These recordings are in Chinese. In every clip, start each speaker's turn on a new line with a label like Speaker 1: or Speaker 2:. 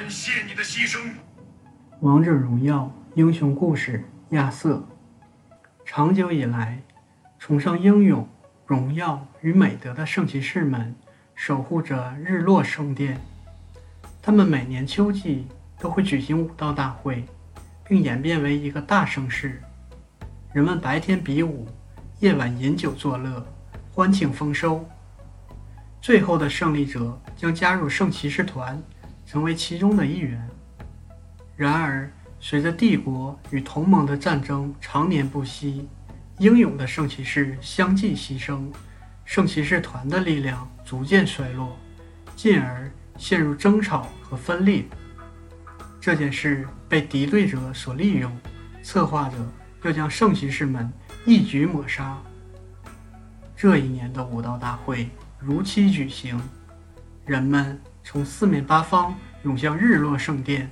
Speaker 1: 感谢你的牺牲。
Speaker 2: 王者荣耀英雄故事：亚瑟。长久以来，崇尚英勇、荣耀与美德的圣骑士们守护着日落圣殿。他们每年秋季都会举行武道大会，并演变为一个大盛事。人们白天比武，夜晚饮酒作乐，欢庆丰收。最后的胜利者将加入圣骑士团，成为其中的一员。然而，随着帝国与同盟的战争常年不息，英勇的圣骑士相继牺牲，圣骑士团的力量逐渐衰落，进而陷入争吵和分裂。这件事被敌对者所利用，策划者要将圣骑士们一举抹杀。这一年的武道大会如期举行，人们从四面八方涌向日落圣殿。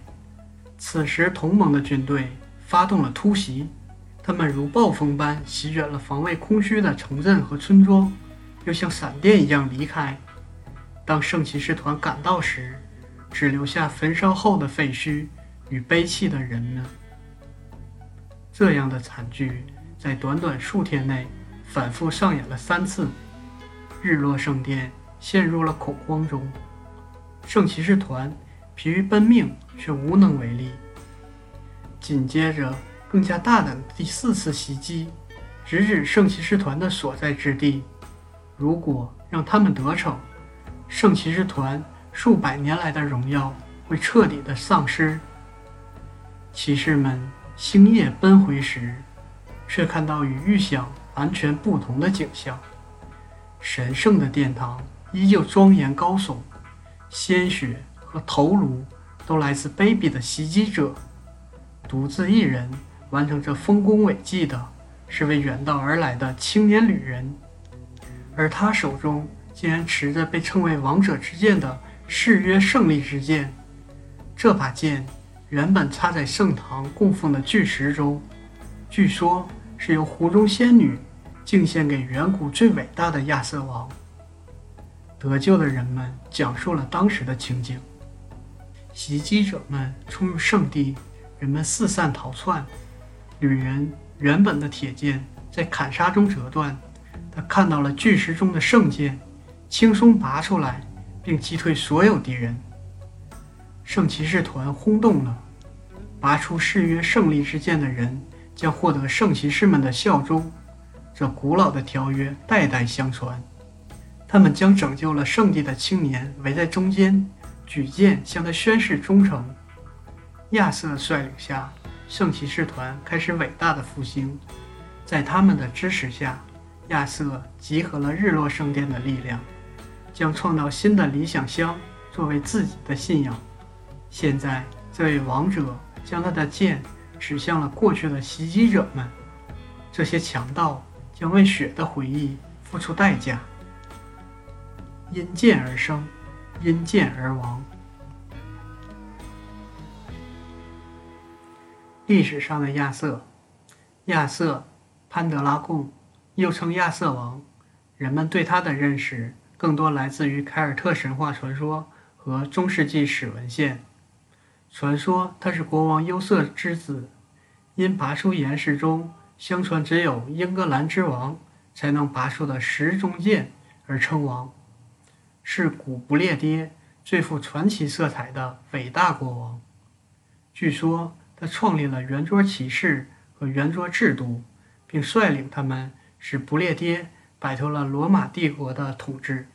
Speaker 2: 此时，同盟的军队发动了突袭，他们如暴风般席卷了防卫空虚的城镇和村庄，又像闪电一样离开。当圣骑士团赶到时，只留下焚烧后的废墟与悲泣的人们。这样的惨剧在短短数天内反复上演了三次，日落圣殿陷入了恐慌中，圣骑士团。疲于奔命，却无能为力。紧接着，更加大胆的第四次袭击，直指圣骑士团的所在之地。如果让他们得逞，圣骑士团数百年来的荣耀会彻底的丧失。骑士们星夜奔回时，却看到与预想完全不同的景象：神圣的殿堂依旧庄严高耸，鲜血。和头颅都来自卑鄙的袭击者，独自一人完成这丰功伟绩的是位远道而来的青年旅人，而他手中竟然持着被称为王者之剑的誓约胜利之剑。这把剑原本插在圣堂供奉的巨石中，据说是由湖中仙女敬献给远古最伟大的亚瑟王。得救的人们讲述了当时的情景。袭击者们冲入圣地，人们四散逃窜。旅人原本的铁剑在砍杀中折断，他看到了巨石中的圣剑，轻松拔出来，并击退所有敌人。圣骑士团轰动了，拔出誓约胜利之剑的人将获得圣骑士们的效忠。这古老的条约代代相传。他们将拯救了圣地的青年围在中间。举剑向他宣誓忠诚。亚瑟率领下，圣骑士团开始伟大的复兴。在他们的支持下，亚瑟集合了日落圣殿的力量，将创造新的理想乡作为自己的信仰。现在，这位王者将他的剑指向了过去的袭击者们。这些强盗将为血的回忆付出代价。因剑而生。因剑而亡。历史上的亚瑟，亚瑟潘德拉贡，又称亚瑟王，人们对他的认识更多来自于凯尔特神话传说和中世纪史文献。传说他是国王优瑟之子，因拔出岩石中相传只有英格兰之王才能拔出的石中剑而称王。是古不列颠最富传奇色彩的伟大国王。据说他创立了圆桌骑士和圆桌制度，并率领他们使不列颠摆脱了罗马帝国的统治。